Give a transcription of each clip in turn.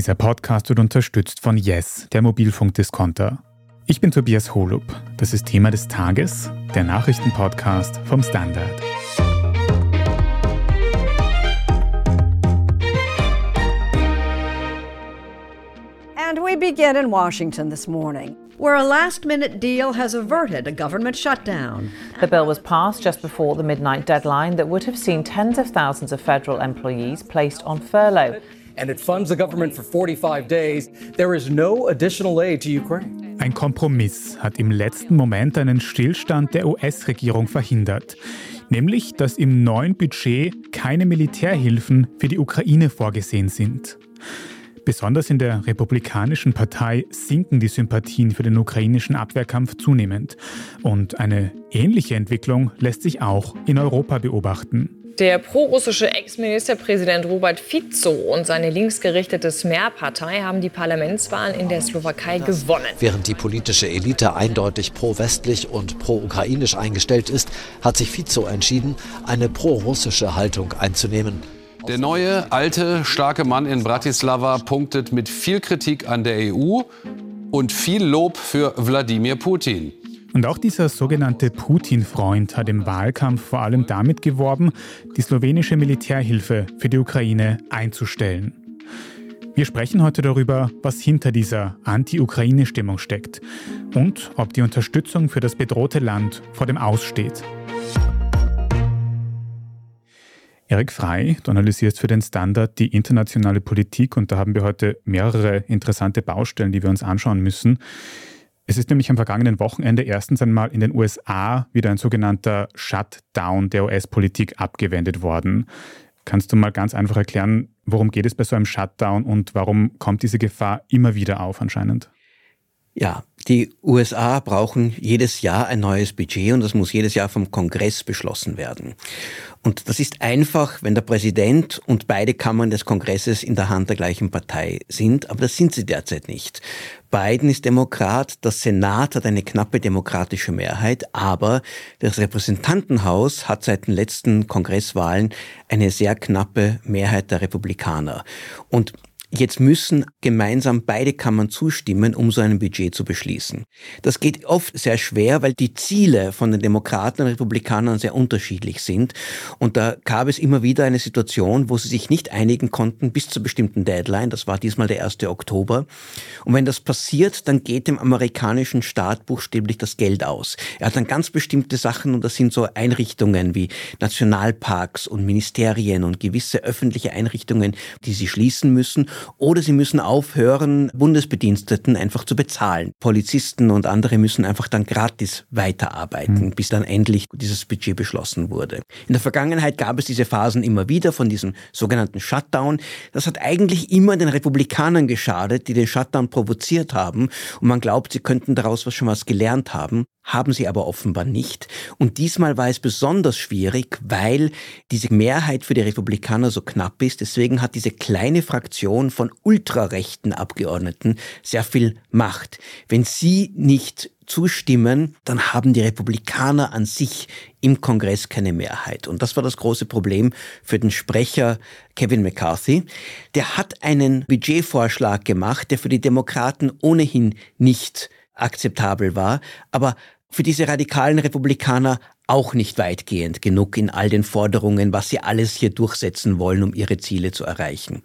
Dieser Podcast wird unterstützt von Yes, der Mobilfunkdiskonter. Ich bin Tobias Holub. Das ist Thema des Tages, der Nachrichtenpodcast vom Standard. And we begin in Washington this morning, where a last minute deal has averted a government shutdown. The bill was passed just before the midnight deadline that would have seen tens of thousands of federal employees placed on furlough. And it funds the government for 45 days. There is no additional aid to Ukraine. Ein Kompromiss hat im letzten Moment einen Stillstand der US-Regierung verhindert, nämlich dass im neuen Budget keine Militärhilfen für die Ukraine vorgesehen sind. Besonders in der Republikanischen Partei sinken die Sympathien für den ukrainischen Abwehrkampf zunehmend. Und eine ähnliche Entwicklung lässt sich auch in Europa beobachten. Der prorussische Ex-Ministerpräsident Robert Fico und seine linksgerichtete Smer-Partei haben die Parlamentswahlen in der Slowakei gewonnen. Während die politische Elite eindeutig pro-westlich und pro-ukrainisch eingestellt ist, hat sich Fico entschieden, eine pro-russische Haltung einzunehmen. Der neue, alte, starke Mann in Bratislava punktet mit viel Kritik an der EU und viel Lob für Wladimir Putin. Und auch dieser sogenannte Putin-Freund hat im Wahlkampf vor allem damit geworben, die slowenische Militärhilfe für die Ukraine einzustellen. Wir sprechen heute darüber, was hinter dieser Anti-Ukraine-Stimmung steckt und ob die Unterstützung für das bedrohte Land vor dem Aussteht. Erik Frei, du analysierst für den Standard die internationale Politik und da haben wir heute mehrere interessante Baustellen, die wir uns anschauen müssen. Es ist nämlich am vergangenen Wochenende erstens einmal in den USA wieder ein sogenannter Shutdown der US-Politik abgewendet worden. Kannst du mal ganz einfach erklären, worum geht es bei so einem Shutdown und warum kommt diese Gefahr immer wieder auf anscheinend? Ja, die USA brauchen jedes Jahr ein neues Budget und das muss jedes Jahr vom Kongress beschlossen werden. Und das ist einfach, wenn der Präsident und beide Kammern des Kongresses in der Hand der gleichen Partei sind, aber das sind sie derzeit nicht. Biden ist Demokrat, das Senat hat eine knappe demokratische Mehrheit, aber das Repräsentantenhaus hat seit den letzten Kongresswahlen eine sehr knappe Mehrheit der Republikaner. Und Jetzt müssen gemeinsam beide Kammern zustimmen, um so ein Budget zu beschließen. Das geht oft sehr schwer, weil die Ziele von den Demokraten und Republikanern sehr unterschiedlich sind. Und da gab es immer wieder eine Situation, wo sie sich nicht einigen konnten bis zur bestimmten Deadline. Das war diesmal der 1. Oktober. Und wenn das passiert, dann geht dem amerikanischen Staat buchstäblich das Geld aus. Er hat dann ganz bestimmte Sachen und das sind so Einrichtungen wie Nationalparks und Ministerien und gewisse öffentliche Einrichtungen, die sie schließen müssen oder sie müssen aufhören, Bundesbediensteten einfach zu bezahlen. Polizisten und andere müssen einfach dann gratis weiterarbeiten, mhm. bis dann endlich dieses Budget beschlossen wurde. In der Vergangenheit gab es diese Phasen immer wieder von diesem sogenannten Shutdown. Das hat eigentlich immer den Republikanern geschadet, die den Shutdown provoziert haben. Und man glaubt, sie könnten daraus was schon was gelernt haben haben sie aber offenbar nicht. Und diesmal war es besonders schwierig, weil diese Mehrheit für die Republikaner so knapp ist. Deswegen hat diese kleine Fraktion von ultrarechten Abgeordneten sehr viel Macht. Wenn sie nicht zustimmen, dann haben die Republikaner an sich im Kongress keine Mehrheit. Und das war das große Problem für den Sprecher Kevin McCarthy. Der hat einen Budgetvorschlag gemacht, der für die Demokraten ohnehin nicht akzeptabel war, aber für diese radikalen Republikaner auch nicht weitgehend genug in all den Forderungen, was sie alles hier durchsetzen wollen, um ihre Ziele zu erreichen.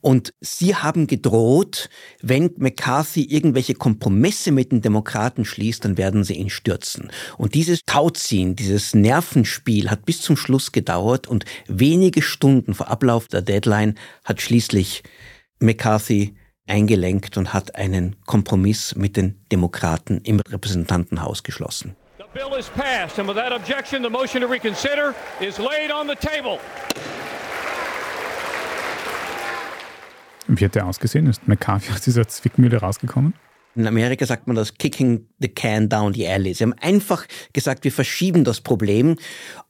Und sie haben gedroht, wenn McCarthy irgendwelche Kompromisse mit den Demokraten schließt, dann werden sie ihn stürzen. Und dieses Tauziehen, dieses Nervenspiel hat bis zum Schluss gedauert und wenige Stunden vor Ablauf der Deadline hat schließlich McCarthy eingelenkt und hat einen Kompromiss mit den Demokraten im Repräsentantenhaus geschlossen. The bill is passed and without objection the motion to reconsider is laid on the table. Wie hat der ausgesehen? Ist McCarthy aus dieser Zwickmühle rausgekommen? In Amerika sagt man das kicking the can down the alley. Sie haben einfach gesagt, wir verschieben das Problem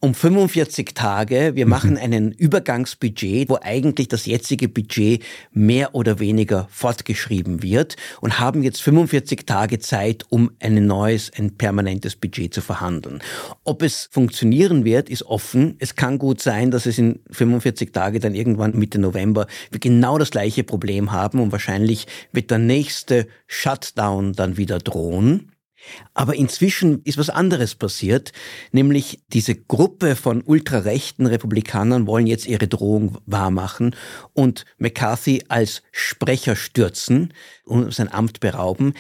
um 45 Tage. Wir mhm. machen einen Übergangsbudget, wo eigentlich das jetzige Budget mehr oder weniger fortgeschrieben wird und haben jetzt 45 Tage Zeit, um ein neues, ein permanentes Budget zu verhandeln. Ob es funktionieren wird, ist offen. Es kann gut sein, dass es in 45 Tage dann irgendwann Mitte November wir genau das gleiche Problem haben und wahrscheinlich wird der nächste Shutdown dann wieder drohen. Aber inzwischen ist was anderes passiert, nämlich diese Gruppe von ultrarechten Republikanern wollen jetzt ihre Drohung wahrmachen und McCarthy als Sprecher stürzen und sein Amt berauben,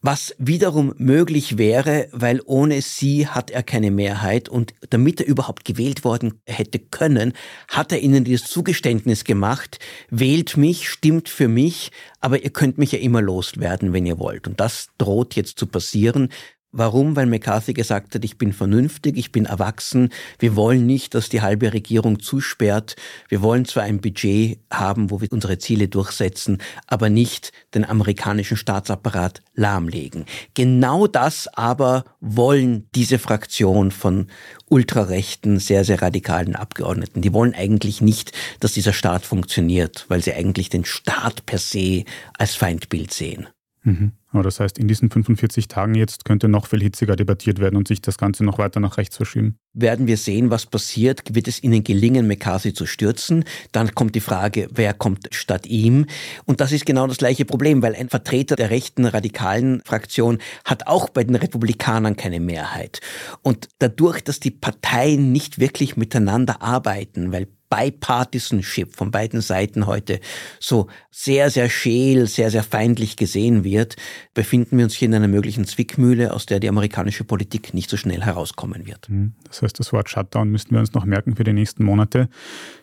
was wiederum möglich wäre, weil ohne sie hat er keine Mehrheit und damit er überhaupt gewählt worden hätte können, hat er ihnen dieses Zugeständnis gemacht, wählt mich, stimmt für mich, aber ihr könnt mich ja immer loswerden, wenn ihr wollt. Und das droht jetzt zu passieren. Warum? Weil McCarthy gesagt hat, ich bin vernünftig, ich bin erwachsen, wir wollen nicht, dass die halbe Regierung zusperrt, wir wollen zwar ein Budget haben, wo wir unsere Ziele durchsetzen, aber nicht den amerikanischen Staatsapparat lahmlegen. Genau das aber wollen diese Fraktion von ultrarechten, sehr, sehr radikalen Abgeordneten. Die wollen eigentlich nicht, dass dieser Staat funktioniert, weil sie eigentlich den Staat per se als Feindbild sehen. Mhm. Aber das heißt, in diesen 45 Tagen jetzt könnte noch viel hitziger debattiert werden und sich das Ganze noch weiter nach rechts verschieben. Werden wir sehen, was passiert. Wird es ihnen gelingen, McCarthy zu stürzen? Dann kommt die Frage, wer kommt statt ihm? Und das ist genau das gleiche Problem, weil ein Vertreter der rechten radikalen Fraktion hat auch bei den Republikanern keine Mehrheit. Und dadurch, dass die Parteien nicht wirklich miteinander arbeiten, weil Bipartisanship von beiden Seiten heute so sehr, sehr scheel, sehr, sehr feindlich gesehen wird, befinden wir uns hier in einer möglichen Zwickmühle, aus der die amerikanische Politik nicht so schnell herauskommen wird. Hm, das heißt, das Wort Shutdown müssten wir uns noch merken für die nächsten Monate.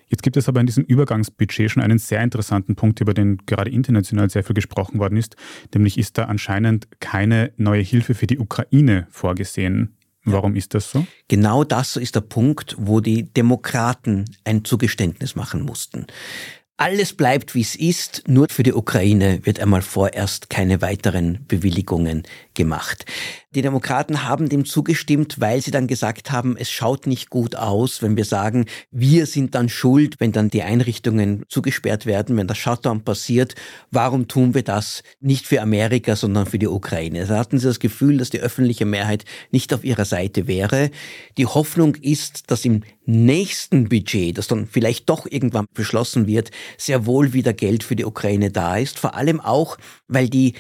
Jetzt gibt es aber in diesem Übergangsbudget schon einen sehr interessanten Punkt, über den gerade international sehr viel gesprochen worden ist, nämlich ist da anscheinend keine neue Hilfe für die Ukraine vorgesehen. Warum ist das so? Genau das ist der Punkt, wo die Demokraten ein Zugeständnis machen mussten. Alles bleibt, wie es ist, nur für die Ukraine wird einmal vorerst keine weiteren Bewilligungen gemacht. Die Demokraten haben dem zugestimmt, weil sie dann gesagt haben, es schaut nicht gut aus, wenn wir sagen, wir sind dann schuld, wenn dann die Einrichtungen zugesperrt werden, wenn der Shutdown passiert. Warum tun wir das nicht für Amerika, sondern für die Ukraine? Da hatten sie das Gefühl, dass die öffentliche Mehrheit nicht auf ihrer Seite wäre. Die Hoffnung ist, dass im nächsten Budget, das dann vielleicht doch irgendwann beschlossen wird, sehr wohl wieder Geld für die Ukraine da ist. Vor allem auch, weil die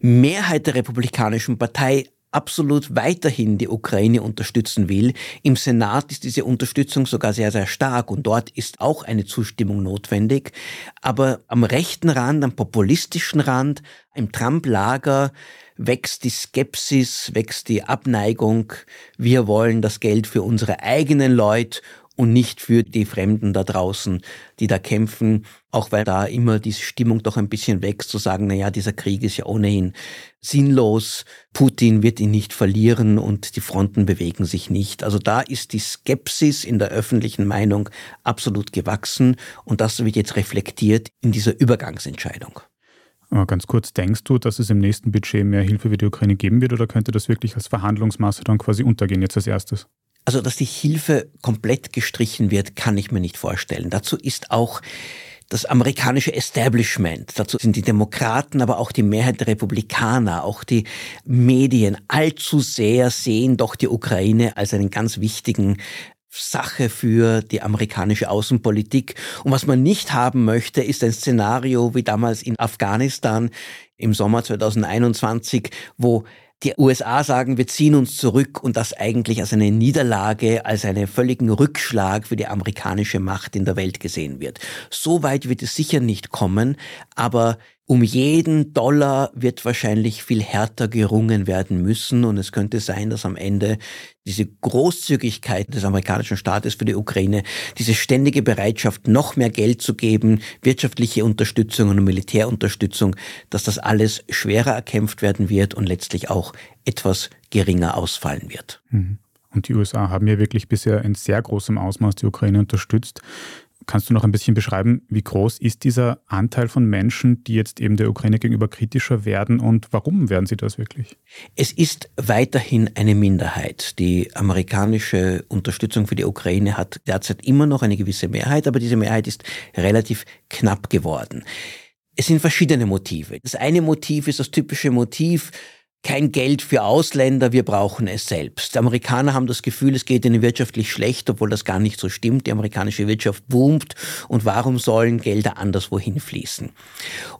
Mehrheit der Republikanischen Partei absolut weiterhin die Ukraine unterstützen will. Im Senat ist diese Unterstützung sogar sehr, sehr stark und dort ist auch eine Zustimmung notwendig. Aber am rechten Rand, am populistischen Rand, im Trump-Lager wächst die Skepsis, wächst die Abneigung. Wir wollen das Geld für unsere eigenen Leute und nicht für die Fremden da draußen, die da kämpfen, auch weil da immer diese Stimmung doch ein bisschen wächst, zu sagen, na ja, dieser Krieg ist ja ohnehin sinnlos, Putin wird ihn nicht verlieren und die Fronten bewegen sich nicht. Also da ist die Skepsis in der öffentlichen Meinung absolut gewachsen und das wird jetzt reflektiert in dieser Übergangsentscheidung. Aber ganz kurz, denkst du, dass es im nächsten Budget mehr Hilfe für die Ukraine geben wird oder könnte das wirklich als Verhandlungsmasse dann quasi untergehen jetzt als erstes? Also, dass die Hilfe komplett gestrichen wird, kann ich mir nicht vorstellen. Dazu ist auch das amerikanische Establishment, dazu sind die Demokraten, aber auch die Mehrheit der Republikaner, auch die Medien allzu sehr sehen doch die Ukraine als einen ganz wichtigen Sache für die amerikanische Außenpolitik. Und was man nicht haben möchte, ist ein Szenario wie damals in Afghanistan im Sommer 2021, wo die USA sagen, wir ziehen uns zurück und das eigentlich als eine Niederlage, als einen völligen Rückschlag für die amerikanische Macht in der Welt gesehen wird. So weit wird es sicher nicht kommen, aber um jeden Dollar wird wahrscheinlich viel härter gerungen werden müssen und es könnte sein, dass am Ende diese Großzügigkeit des amerikanischen Staates für die Ukraine, diese ständige Bereitschaft, noch mehr Geld zu geben, wirtschaftliche Unterstützung und Militärunterstützung, dass das alles schwerer erkämpft werden wird und letztlich auch etwas geringer ausfallen wird. Mhm. Und die USA haben ja wirklich bisher in sehr großem Ausmaß die Ukraine unterstützt. Kannst du noch ein bisschen beschreiben, wie groß ist dieser Anteil von Menschen, die jetzt eben der Ukraine gegenüber kritischer werden und warum werden sie das wirklich? Es ist weiterhin eine Minderheit. Die amerikanische Unterstützung für die Ukraine hat derzeit immer noch eine gewisse Mehrheit, aber diese Mehrheit ist relativ knapp geworden. Es sind verschiedene Motive. Das eine Motiv ist das typische Motiv, kein Geld für Ausländer, wir brauchen es selbst. Die Amerikaner haben das Gefühl, es geht ihnen wirtschaftlich schlecht, obwohl das gar nicht so stimmt. Die amerikanische Wirtschaft boomt und warum sollen Gelder anderswohin fließen?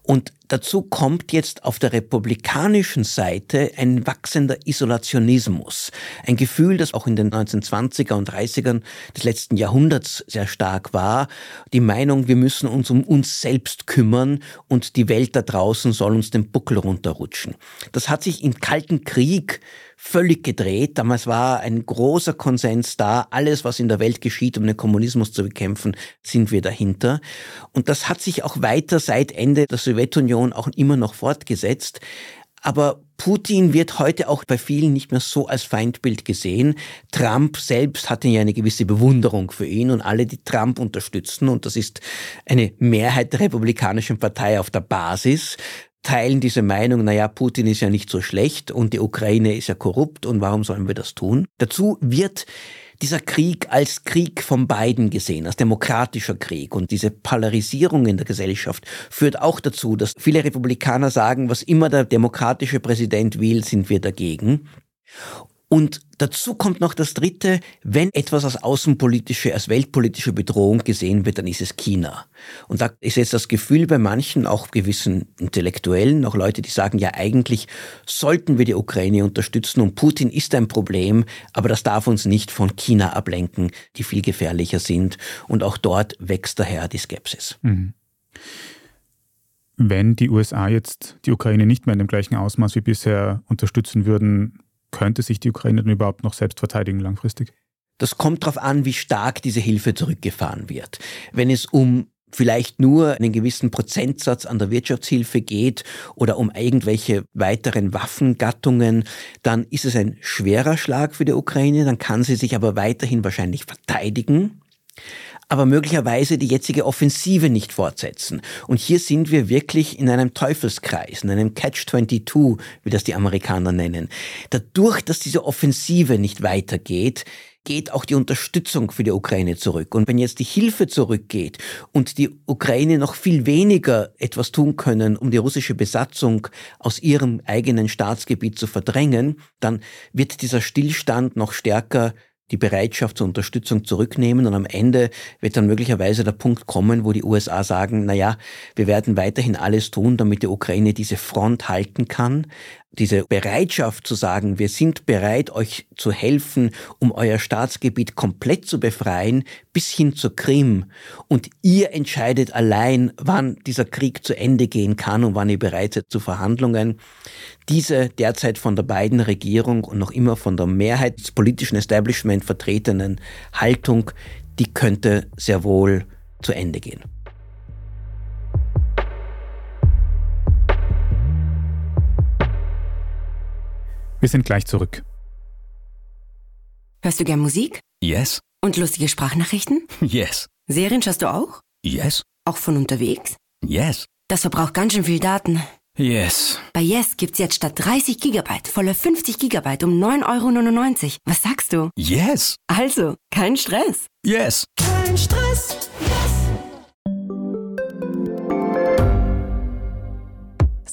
Und Dazu kommt jetzt auf der republikanischen Seite ein wachsender Isolationismus. Ein Gefühl, das auch in den 1920er und 30ern des letzten Jahrhunderts sehr stark war. Die Meinung, wir müssen uns um uns selbst kümmern und die Welt da draußen soll uns den Buckel runterrutschen. Das hat sich Kalten Krieg völlig gedreht. Damals war ein großer Konsens da. Alles, was in der Welt geschieht, um den Kommunismus zu bekämpfen, sind wir dahinter. Und das hat sich auch weiter seit Ende der Sowjetunion auch immer noch fortgesetzt. Aber Putin wird heute auch bei vielen nicht mehr so als Feindbild gesehen. Trump selbst hatte ja eine gewisse Bewunderung für ihn und alle, die Trump unterstützen, und das ist eine Mehrheit der Republikanischen Partei auf der Basis, teilen diese Meinung, naja, Putin ist ja nicht so schlecht und die Ukraine ist ja korrupt und warum sollen wir das tun? Dazu wird dieser Krieg als Krieg von beiden gesehen, als demokratischer Krieg. Und diese Polarisierung in der Gesellschaft führt auch dazu, dass viele Republikaner sagen, was immer der demokratische Präsident will, sind wir dagegen. Und dazu kommt noch das Dritte, wenn etwas als außenpolitische, als weltpolitische Bedrohung gesehen wird, dann ist es China. Und da ist jetzt das Gefühl bei manchen, auch gewissen Intellektuellen, auch Leute, die sagen, ja eigentlich sollten wir die Ukraine unterstützen und Putin ist ein Problem, aber das darf uns nicht von China ablenken, die viel gefährlicher sind. Und auch dort wächst daher die Skepsis. Mhm. Wenn die USA jetzt die Ukraine nicht mehr in dem gleichen Ausmaß wie bisher unterstützen würden, könnte sich die Ukraine denn überhaupt noch selbst verteidigen langfristig? Das kommt darauf an, wie stark diese Hilfe zurückgefahren wird. Wenn es um vielleicht nur einen gewissen Prozentsatz an der Wirtschaftshilfe geht oder um irgendwelche weiteren Waffengattungen, dann ist es ein schwerer Schlag für die Ukraine, dann kann sie sich aber weiterhin wahrscheinlich verteidigen aber möglicherweise die jetzige Offensive nicht fortsetzen. Und hier sind wir wirklich in einem Teufelskreis, in einem Catch-22, wie das die Amerikaner nennen. Dadurch, dass diese Offensive nicht weitergeht, geht auch die Unterstützung für die Ukraine zurück. Und wenn jetzt die Hilfe zurückgeht und die Ukraine noch viel weniger etwas tun können, um die russische Besatzung aus ihrem eigenen Staatsgebiet zu verdrängen, dann wird dieser Stillstand noch stärker die Bereitschaft zur Unterstützung zurücknehmen. Und am Ende wird dann möglicherweise der Punkt kommen, wo die USA sagen, na ja, wir werden weiterhin alles tun, damit die Ukraine diese Front halten kann, diese Bereitschaft zu sagen, wir sind bereit, euch zu helfen, um euer Staatsgebiet komplett zu befreien, bis hin zur Krim. Und ihr entscheidet allein, wann dieser Krieg zu Ende gehen kann und wann ihr bereit seid zu Verhandlungen. Diese derzeit von der beiden Regierung und noch immer von der Mehrheit des politischen Establishment vertretenen Haltung, die könnte sehr wohl zu Ende gehen. Wir sind gleich zurück. Hörst du gern Musik? Yes. Und lustige Sprachnachrichten? Yes. Serien schaust du auch? Yes. Auch von unterwegs? Yes. Das verbraucht ganz schön viel Daten. Yes. Bei Yes gibt's jetzt statt 30 Gigabyte volle 50 Gigabyte um 9,99 Euro. Was sagst du? Yes. Also, kein Stress. Yes. Kein Stress.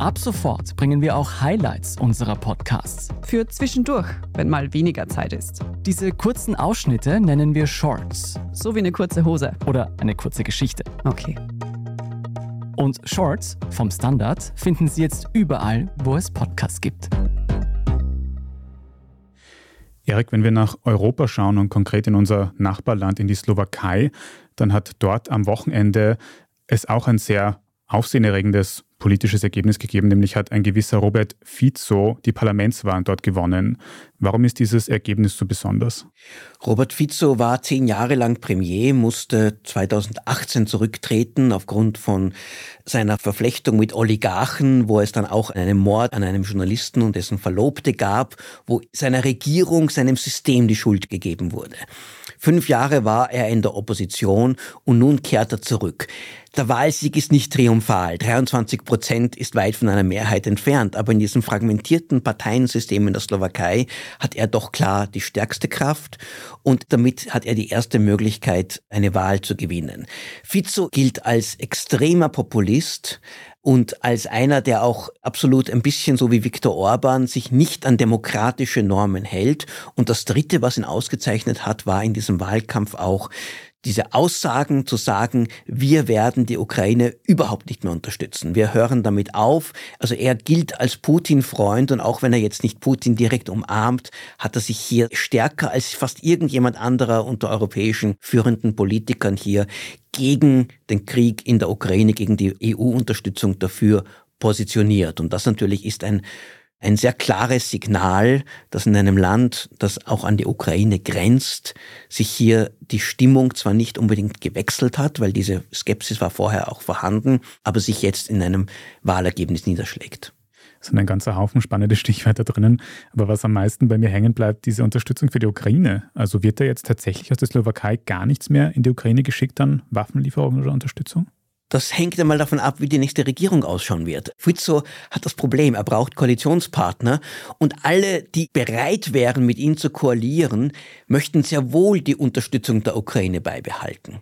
Ab sofort bringen wir auch Highlights unserer Podcasts. Für zwischendurch, wenn mal weniger Zeit ist. Diese kurzen Ausschnitte nennen wir Shorts. So wie eine kurze Hose. Oder eine kurze Geschichte. Okay. Und Shorts vom Standard finden Sie jetzt überall, wo es Podcasts gibt. Erik, wenn wir nach Europa schauen und konkret in unser Nachbarland, in die Slowakei, dann hat dort am Wochenende es auch ein sehr aufsehenerregendes politisches Ergebnis gegeben, nämlich hat ein gewisser Robert Fico die Parlamentswahlen dort gewonnen. Warum ist dieses Ergebnis so besonders? Robert Fico war zehn Jahre lang Premier, musste 2018 zurücktreten aufgrund von seiner Verflechtung mit Oligarchen, wo es dann auch einen Mord an einem Journalisten und dessen Verlobte gab, wo seiner Regierung, seinem System die Schuld gegeben wurde. Fünf Jahre war er in der Opposition und nun kehrt er zurück. Der Wahlsieg ist nicht triumphal. 23 Prozent ist weit von einer Mehrheit entfernt. Aber in diesem fragmentierten Parteiensystem in der Slowakei hat er doch klar die stärkste Kraft und damit hat er die erste Möglichkeit, eine Wahl zu gewinnen. Fico gilt als extremer Populist, und als einer, der auch absolut ein bisschen so wie Viktor Orban sich nicht an demokratische Normen hält. Und das Dritte, was ihn ausgezeichnet hat, war in diesem Wahlkampf auch diese Aussagen zu sagen, wir werden die Ukraine überhaupt nicht mehr unterstützen. Wir hören damit auf. Also er gilt als Putin-Freund und auch wenn er jetzt nicht Putin direkt umarmt, hat er sich hier stärker als fast irgendjemand anderer unter europäischen führenden Politikern hier gegen den Krieg in der Ukraine, gegen die EU-Unterstützung dafür positioniert. Und das natürlich ist ein ein sehr klares Signal, dass in einem Land, das auch an die Ukraine grenzt, sich hier die Stimmung zwar nicht unbedingt gewechselt hat, weil diese Skepsis war vorher auch vorhanden, aber sich jetzt in einem Wahlergebnis niederschlägt. Es sind ein ganzer Haufen spannende Stichwörter drinnen. Aber was am meisten bei mir hängen bleibt, diese Unterstützung für die Ukraine. Also wird da jetzt tatsächlich aus der Slowakei gar nichts mehr in die Ukraine geschickt an Waffenlieferungen oder Unterstützung? Das hängt einmal davon ab, wie die nächste Regierung ausschauen wird. Fico hat das Problem, er braucht Koalitionspartner und alle, die bereit wären, mit ihm zu koalieren, möchten sehr wohl die Unterstützung der Ukraine beibehalten.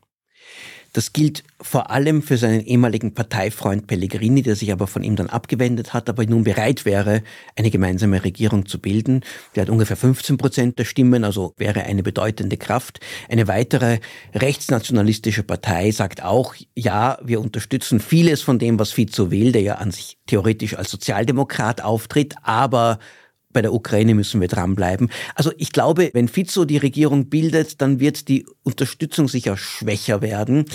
Das gilt vor allem für seinen ehemaligen Parteifreund Pellegrini, der sich aber von ihm dann abgewendet hat, aber nun bereit wäre, eine gemeinsame Regierung zu bilden. Der hat ungefähr 15 Prozent der Stimmen, also wäre eine bedeutende Kraft. Eine weitere rechtsnationalistische Partei sagt auch, ja, wir unterstützen vieles von dem, was Fico will, der ja an sich theoretisch als Sozialdemokrat auftritt, aber bei der Ukraine müssen wir dranbleiben. Also ich glaube, wenn Fico die Regierung bildet, dann wird die Unterstützung sicher schwächer werden,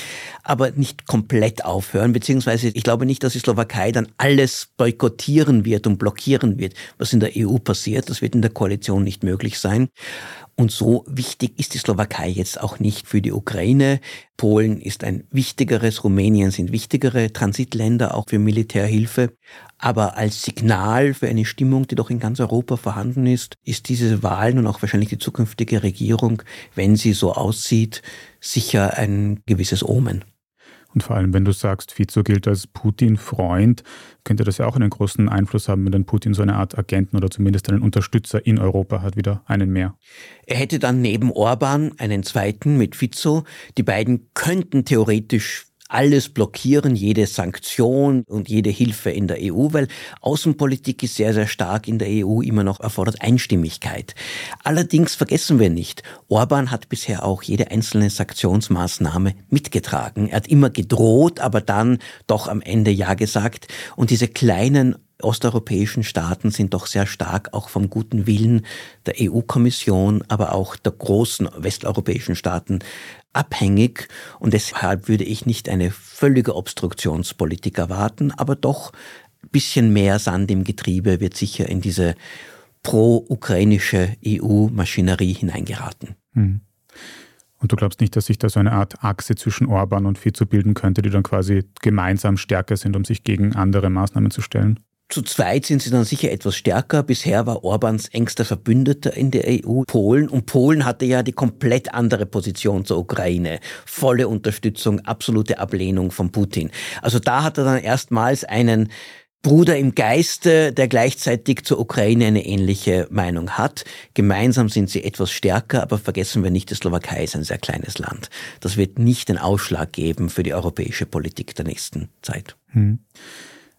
aber nicht komplett aufhören. Beziehungsweise ich glaube nicht, dass die Slowakei dann alles boykottieren wird und blockieren wird, was in der EU passiert. Das wird in der Koalition nicht möglich sein. Und so wichtig ist die Slowakei jetzt auch nicht für die Ukraine. Polen ist ein wichtigeres, Rumänien sind wichtigere Transitländer auch für Militärhilfe. Aber als Signal für eine Stimmung, die doch in ganz Europa vorhanden ist, ist diese Wahl und auch wahrscheinlich die zukünftige Regierung, wenn sie so aussieht, sicher ein gewisses Omen. Und vor allem, wenn du sagst, Fico gilt als Putin-Freund, könnte das ja auch einen großen Einfluss haben, wenn dann Putin so eine Art Agenten oder zumindest einen Unterstützer in Europa hat, wieder einen mehr. Er hätte dann neben Orban einen zweiten mit Fico. Die beiden könnten theoretisch alles blockieren, jede Sanktion und jede Hilfe in der EU, weil Außenpolitik ist sehr, sehr stark in der EU immer noch erfordert Einstimmigkeit. Allerdings vergessen wir nicht, Orban hat bisher auch jede einzelne Sanktionsmaßnahme mitgetragen. Er hat immer gedroht, aber dann doch am Ende Ja gesagt. Und diese kleinen osteuropäischen Staaten sind doch sehr stark auch vom guten Willen der EU-Kommission, aber auch der großen westeuropäischen Staaten abhängig und deshalb würde ich nicht eine völlige Obstruktionspolitik erwarten, aber doch ein bisschen mehr Sand im Getriebe wird sicher in diese pro-ukrainische EU-Maschinerie hineingeraten. Hm. Und du glaubst nicht, dass sich da so eine Art Achse zwischen Orban und Fico bilden könnte, die dann quasi gemeinsam stärker sind, um sich gegen andere Maßnahmen zu stellen? Zu zweit sind sie dann sicher etwas stärker. Bisher war Orbans engster Verbündeter in der EU Polen und Polen hatte ja die komplett andere Position zur Ukraine. Volle Unterstützung, absolute Ablehnung von Putin. Also da hat er dann erstmals einen Bruder im Geiste, der gleichzeitig zur Ukraine eine ähnliche Meinung hat. Gemeinsam sind sie etwas stärker, aber vergessen wir nicht, die Slowakei ist ein sehr kleines Land. Das wird nicht den Ausschlag geben für die europäische Politik der nächsten Zeit. Hm.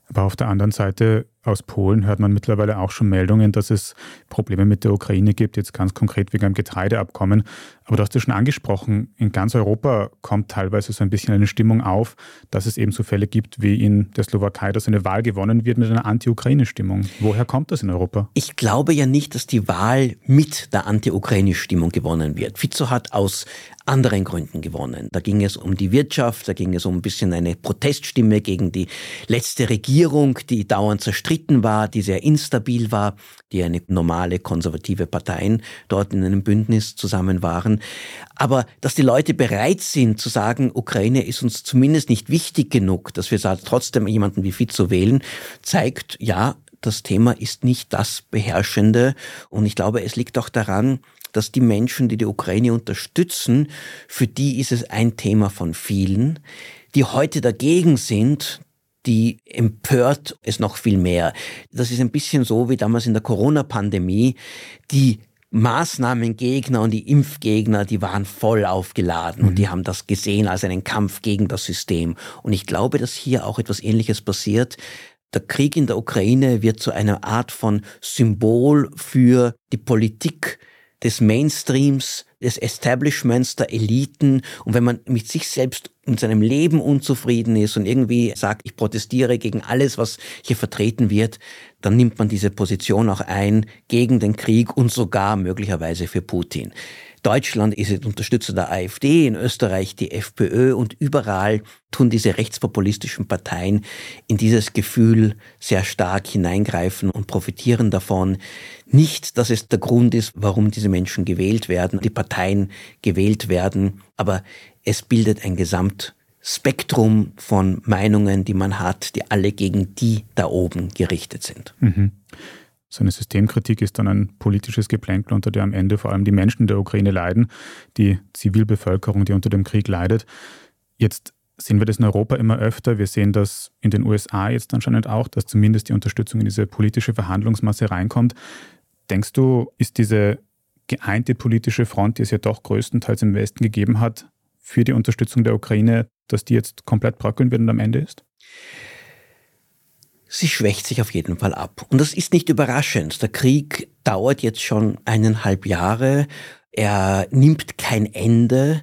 Aber auf der anderen Seite aus Polen hört man mittlerweile auch schon Meldungen, dass es Probleme mit der Ukraine gibt, jetzt ganz konkret wegen einem Getreideabkommen. Aber du hast ja schon angesprochen, in ganz Europa kommt teilweise so ein bisschen eine Stimmung auf, dass es eben so Fälle gibt wie in der Slowakei, dass eine Wahl gewonnen wird mit einer Anti-Ukraine-Stimmung. Woher kommt das in Europa? Ich glaube ja nicht, dass die Wahl mit der Anti-Ukraine-Stimmung gewonnen wird. Fico hat aus anderen Gründen gewonnen. Da ging es um die Wirtschaft, da ging es um ein bisschen eine Proteststimme gegen die letzte Regierung, die dauernd zerstritten war, die sehr instabil war, die eine normale konservative Parteien dort in einem Bündnis zusammen waren. Aber dass die Leute bereit sind zu sagen, Ukraine ist uns zumindest nicht wichtig genug, dass wir trotzdem jemanden wie Fico wählen, zeigt, ja, das Thema ist nicht das Beherrschende. Und ich glaube, es liegt auch daran, dass die Menschen, die die Ukraine unterstützen, für die ist es ein Thema von vielen. Die heute dagegen sind, die empört es noch viel mehr. Das ist ein bisschen so wie damals in der Corona-Pandemie. Die Maßnahmengegner und die Impfgegner, die waren voll aufgeladen mhm. und die haben das gesehen als einen Kampf gegen das System. Und ich glaube, dass hier auch etwas Ähnliches passiert. Der Krieg in der Ukraine wird zu einer Art von Symbol für die Politik des Mainstreams, des Establishments, der Eliten. Und wenn man mit sich selbst und seinem Leben unzufrieden ist und irgendwie sagt, ich protestiere gegen alles, was hier vertreten wird, dann nimmt man diese Position auch ein gegen den Krieg und sogar möglicherweise für Putin. Deutschland ist Unterstützer der AfD, in Österreich die FPÖ und überall tun diese rechtspopulistischen Parteien in dieses Gefühl sehr stark hineingreifen und profitieren davon. Nicht, dass es der Grund ist, warum diese Menschen gewählt werden, die Parteien gewählt werden, aber es bildet ein Gesamtspektrum von Meinungen, die man hat, die alle gegen die da oben gerichtet sind. Mhm. So eine Systemkritik ist dann ein politisches Geplänkel, unter dem am Ende vor allem die Menschen der Ukraine leiden, die Zivilbevölkerung, die unter dem Krieg leidet. Jetzt sehen wir das in Europa immer öfter. Wir sehen das in den USA jetzt anscheinend auch, dass zumindest die Unterstützung in diese politische Verhandlungsmasse reinkommt. Denkst du, ist diese geeinte politische Front, die es ja doch größtenteils im Westen gegeben hat, für die Unterstützung der Ukraine, dass die jetzt komplett bröckeln wird und am Ende ist? Sie schwächt sich auf jeden Fall ab. Und das ist nicht überraschend. Der Krieg dauert jetzt schon eineinhalb Jahre. Er nimmt kein Ende.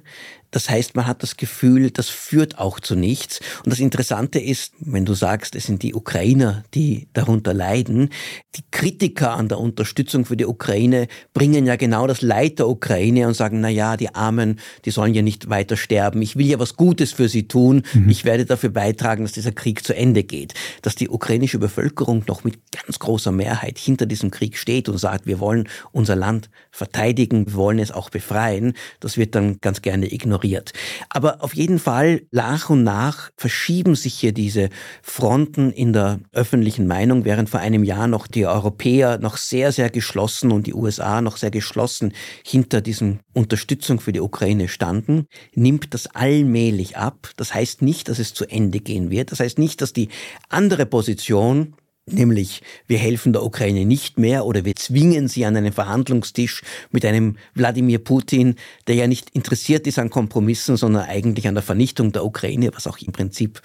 Das heißt, man hat das Gefühl, das führt auch zu nichts. Und das Interessante ist, wenn du sagst, es sind die Ukrainer, die darunter leiden, die Kritiker an der Unterstützung für die Ukraine bringen ja genau das Leid der Ukraine und sagen, na ja, die Armen, die sollen ja nicht weiter sterben. Ich will ja was Gutes für sie tun. Mhm. Ich werde dafür beitragen, dass dieser Krieg zu Ende geht. Dass die ukrainische Bevölkerung noch mit ganz großer Mehrheit hinter diesem Krieg steht und sagt, wir wollen unser Land verteidigen, wir wollen es auch befreien, das wird dann ganz gerne ignoriert ignoriert. Aber auf jeden Fall, nach und nach verschieben sich hier diese Fronten in der öffentlichen Meinung, während vor einem Jahr noch die Europäer noch sehr, sehr geschlossen und die USA noch sehr geschlossen hinter diesem Unterstützung für die Ukraine standen, nimmt das allmählich ab. Das heißt nicht, dass es zu Ende gehen wird. Das heißt nicht, dass die andere Position Nämlich, wir helfen der Ukraine nicht mehr oder wir zwingen sie an einen Verhandlungstisch mit einem Wladimir Putin, der ja nicht interessiert ist an Kompromissen, sondern eigentlich an der Vernichtung der Ukraine, was auch im Prinzip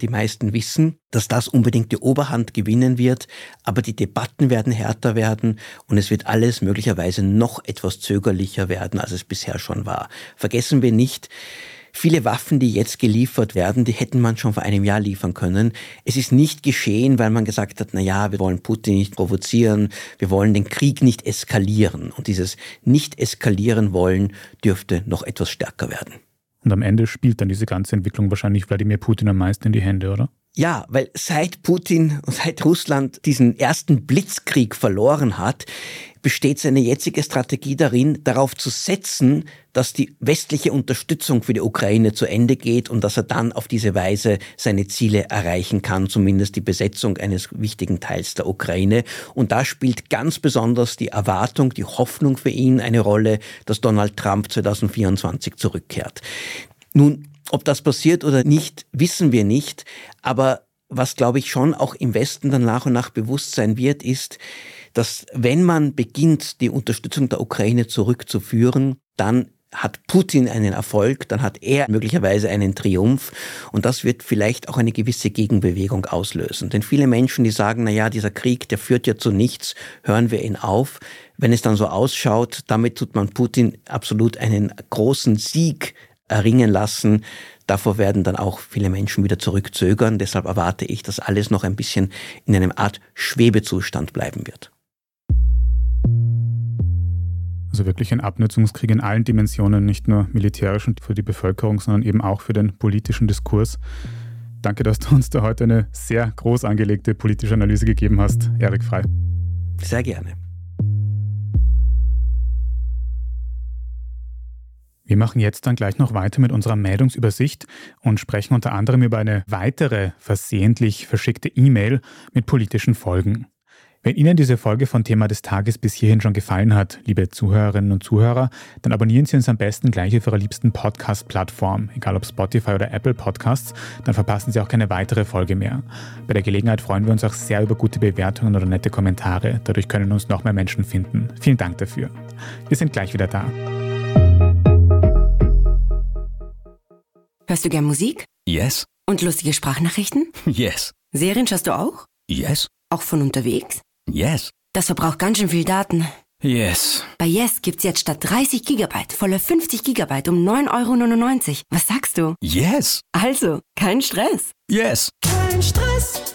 die meisten wissen, dass das unbedingt die Oberhand gewinnen wird, aber die Debatten werden härter werden und es wird alles möglicherweise noch etwas zögerlicher werden, als es bisher schon war. Vergessen wir nicht, Viele Waffen, die jetzt geliefert werden, die hätten man schon vor einem Jahr liefern können. Es ist nicht geschehen, weil man gesagt hat, na ja, wir wollen Putin nicht provozieren, wir wollen den Krieg nicht eskalieren. Und dieses nicht eskalieren wollen dürfte noch etwas stärker werden. Und am Ende spielt dann diese ganze Entwicklung wahrscheinlich Wladimir Putin am meisten in die Hände, oder? Ja, weil seit Putin und seit Russland diesen ersten Blitzkrieg verloren hat, besteht seine jetzige Strategie darin, darauf zu setzen, dass die westliche Unterstützung für die Ukraine zu Ende geht und dass er dann auf diese Weise seine Ziele erreichen kann, zumindest die Besetzung eines wichtigen Teils der Ukraine. Und da spielt ganz besonders die Erwartung, die Hoffnung für ihn eine Rolle, dass Donald Trump 2024 zurückkehrt. Nun, ob das passiert oder nicht, wissen wir nicht. Aber was, glaube ich, schon auch im Westen dann nach und nach bewusst sein wird, ist, dass wenn man beginnt, die Unterstützung der Ukraine zurückzuführen, dann hat Putin einen Erfolg, dann hat er möglicherweise einen Triumph und das wird vielleicht auch eine gewisse Gegenbewegung auslösen. Denn viele Menschen, die sagen, na ja, dieser Krieg, der führt ja zu nichts, hören wir ihn auf. Wenn es dann so ausschaut, damit tut man Putin absolut einen großen Sieg erringen lassen. Davor werden dann auch viele Menschen wieder zurückzögern. Deshalb erwarte ich, dass alles noch ein bisschen in einem Art Schwebezustand bleiben wird. Also wirklich ein Abnutzungskrieg in allen Dimensionen, nicht nur militärisch und für die Bevölkerung, sondern eben auch für den politischen Diskurs. Danke, dass du uns da heute eine sehr groß angelegte politische Analyse gegeben hast, Erik Frei. Sehr gerne. Wir machen jetzt dann gleich noch weiter mit unserer Meldungsübersicht und sprechen unter anderem über eine weitere versehentlich verschickte E-Mail mit politischen Folgen. Wenn Ihnen diese Folge von Thema des Tages bis hierhin schon gefallen hat, liebe Zuhörerinnen und Zuhörer, dann abonnieren Sie uns am besten gleich auf Ihrer liebsten Podcast-Plattform, egal ob Spotify oder Apple Podcasts, dann verpassen Sie auch keine weitere Folge mehr. Bei der Gelegenheit freuen wir uns auch sehr über gute Bewertungen oder nette Kommentare, dadurch können uns noch mehr Menschen finden. Vielen Dank dafür. Wir sind gleich wieder da. Hörst du gern Musik? Yes. Und lustige Sprachnachrichten? Yes. Serien schaust du auch? Yes. Auch von unterwegs? Yes. Das verbraucht ganz schön viel Daten. Yes. Bei Yes gibt's jetzt statt 30 Gigabyte volle 50 Gigabyte um 9,99 Euro. Was sagst du? Yes. Also, kein Stress. Yes. Kein Stress.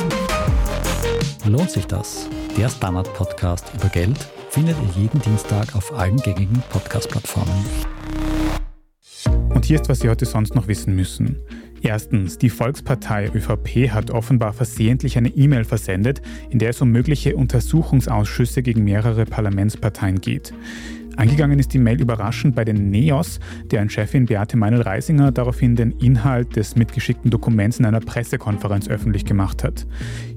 Lohnt sich das? Der Standard-Podcast über Geld findet ihr jeden Dienstag auf allen gängigen Podcast-Plattformen. Und hier ist, was Sie heute sonst noch wissen müssen. Erstens, die Volkspartei ÖVP hat offenbar versehentlich eine E-Mail versendet, in der es um mögliche Untersuchungsausschüsse gegen mehrere Parlamentsparteien geht. Eingegangen ist die Mail überraschend bei den NEOS, deren Chefin Beate Meinl-Reisinger daraufhin den Inhalt des mitgeschickten Dokuments in einer Pressekonferenz öffentlich gemacht hat.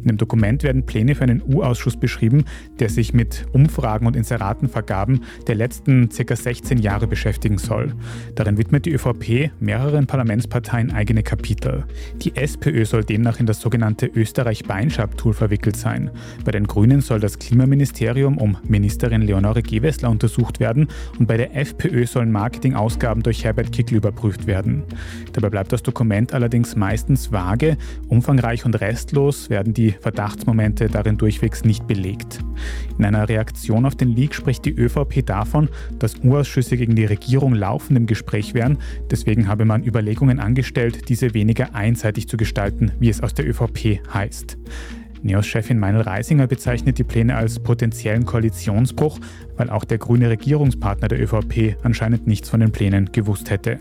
In dem Dokument werden Pläne für einen U-Ausschuss beschrieben, der sich mit Umfragen und Inseratenvergaben der letzten ca. 16 Jahre beschäftigen soll. Darin widmet die ÖVP mehreren Parlamentsparteien eigene Kapitel. Die SPÖ soll demnach in das sogenannte Österreich-Beinschab-Tool verwickelt sein. Bei den Grünen soll das Klimaministerium um Ministerin Leonore Gewessler untersucht werden und bei der FPÖ sollen Marketingausgaben durch Herbert Kickl überprüft werden. Dabei bleibt das Dokument allerdings meistens vage, umfangreich und restlos werden die Verdachtsmomente darin durchwegs nicht belegt. In einer Reaktion auf den Leak spricht die ÖVP davon, dass U-Ausschüsse gegen die Regierung laufend im Gespräch wären. Deswegen habe man Überlegungen angestellt, diese weniger einseitig zu gestalten, wie es aus der ÖVP heißt. NEOS-Chefin Meinl Reisinger bezeichnet die Pläne als potenziellen Koalitionsbruch, weil auch der grüne Regierungspartner der ÖVP anscheinend nichts von den Plänen gewusst hätte.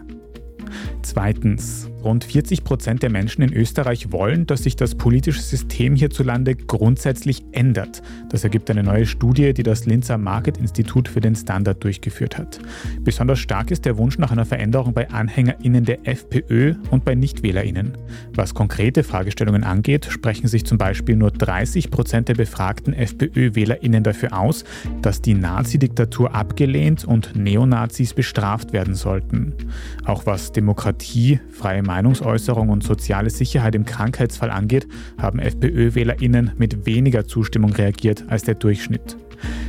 Zweitens. Rund 40 Prozent der Menschen in Österreich wollen, dass sich das politische System hierzulande grundsätzlich ändert. Das ergibt eine neue Studie, die das Linzer Market Institut für den Standard durchgeführt hat. Besonders stark ist der Wunsch nach einer Veränderung bei AnhängerInnen der FPÖ und bei NichtwählerInnen. Was konkrete Fragestellungen angeht, sprechen sich zum Beispiel nur 30 Prozent der befragten FPÖ-WählerInnen dafür aus, dass die Nazi-Diktatur abgelehnt und Neonazis bestraft werden sollten. Auch was Demokratie, freie Meinungsäußerung und soziale Sicherheit im Krankheitsfall angeht, haben FPÖ-WählerInnen mit weniger Zustimmung reagiert als der Durchschnitt.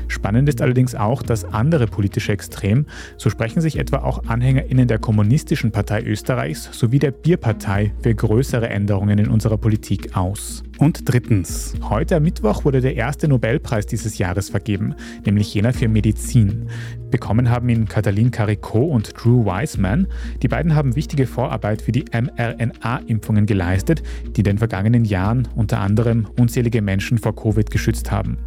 Spannend ist allerdings auch das andere politische Extrem. So sprechen sich etwa auch AnhängerInnen der Kommunistischen Partei Österreichs sowie der Bierpartei für größere Änderungen in unserer Politik aus. Und drittens, heute am Mittwoch wurde der erste Nobelpreis dieses Jahres vergeben, nämlich jener für Medizin. Bekommen haben ihn Katalin Caricot und Drew Wiseman. Die beiden haben wichtige Vorarbeit für die mRNA-Impfungen geleistet, die in den vergangenen Jahren unter anderem unzählige Menschen vor Covid geschützt haben.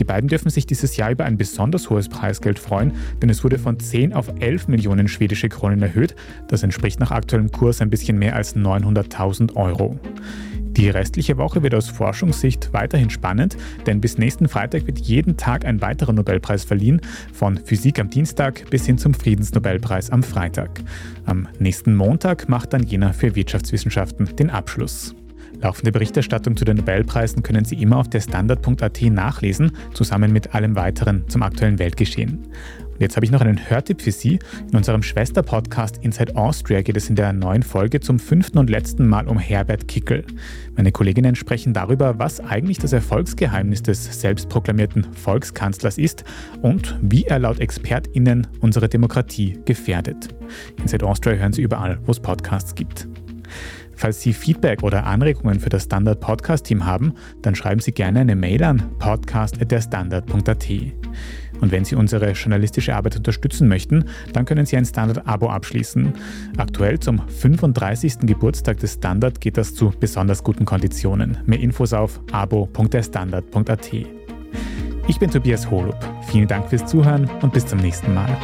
Die beiden dürfen sich dieses Jahr über ein besonders hohes Preisgeld freuen, denn es wurde von 10 auf 11 Millionen schwedische Kronen erhöht. Das entspricht nach aktuellem Kurs ein bisschen mehr als 900.000 Euro. Die restliche Woche wird aus Forschungssicht weiterhin spannend, denn bis nächsten Freitag wird jeden Tag ein weiterer Nobelpreis verliehen, von Physik am Dienstag bis hin zum Friedensnobelpreis am Freitag. Am nächsten Montag macht dann jener für Wirtschaftswissenschaften den Abschluss. Laufende Berichterstattung zu den Nobelpreisen können Sie immer auf der Standard.at nachlesen, zusammen mit allem weiteren zum aktuellen Weltgeschehen. Und jetzt habe ich noch einen Hörtipp für Sie. In unserem Schwester-Podcast Inside Austria geht es in der neuen Folge zum fünften und letzten Mal um Herbert Kickel. Meine Kolleginnen sprechen darüber, was eigentlich das Erfolgsgeheimnis des selbstproklamierten Volkskanzlers ist und wie er laut ExpertInnen unsere Demokratie gefährdet. Inside Austria hören Sie überall, wo es Podcasts gibt. Falls Sie Feedback oder Anregungen für das Standard Podcast Team haben, dann schreiben Sie gerne eine Mail an podcast.derstandard.at. Und wenn Sie unsere journalistische Arbeit unterstützen möchten, dann können Sie ein Standard-Abo abschließen. Aktuell zum 35. Geburtstag des Standard geht das zu besonders guten Konditionen. Mehr Infos auf abo.derstandard.at. Ich bin Tobias Holub. Vielen Dank fürs Zuhören und bis zum nächsten Mal.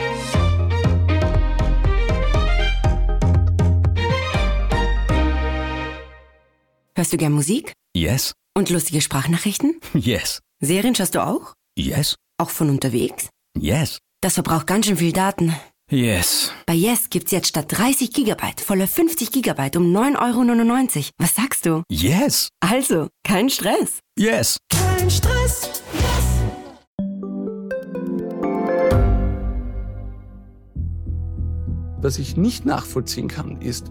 Hörst du gern Musik? Yes. Und lustige Sprachnachrichten? Yes. Serien schaust du auch? Yes. Auch von unterwegs? Yes. Das verbraucht ganz schön viel Daten. Yes. Bei Yes gibt's jetzt statt 30 Gigabyte volle 50 Gigabyte um 9,99 Euro. Was sagst du? Yes. Also, kein Stress. Yes. Kein Stress. Was ich nicht nachvollziehen kann, ist,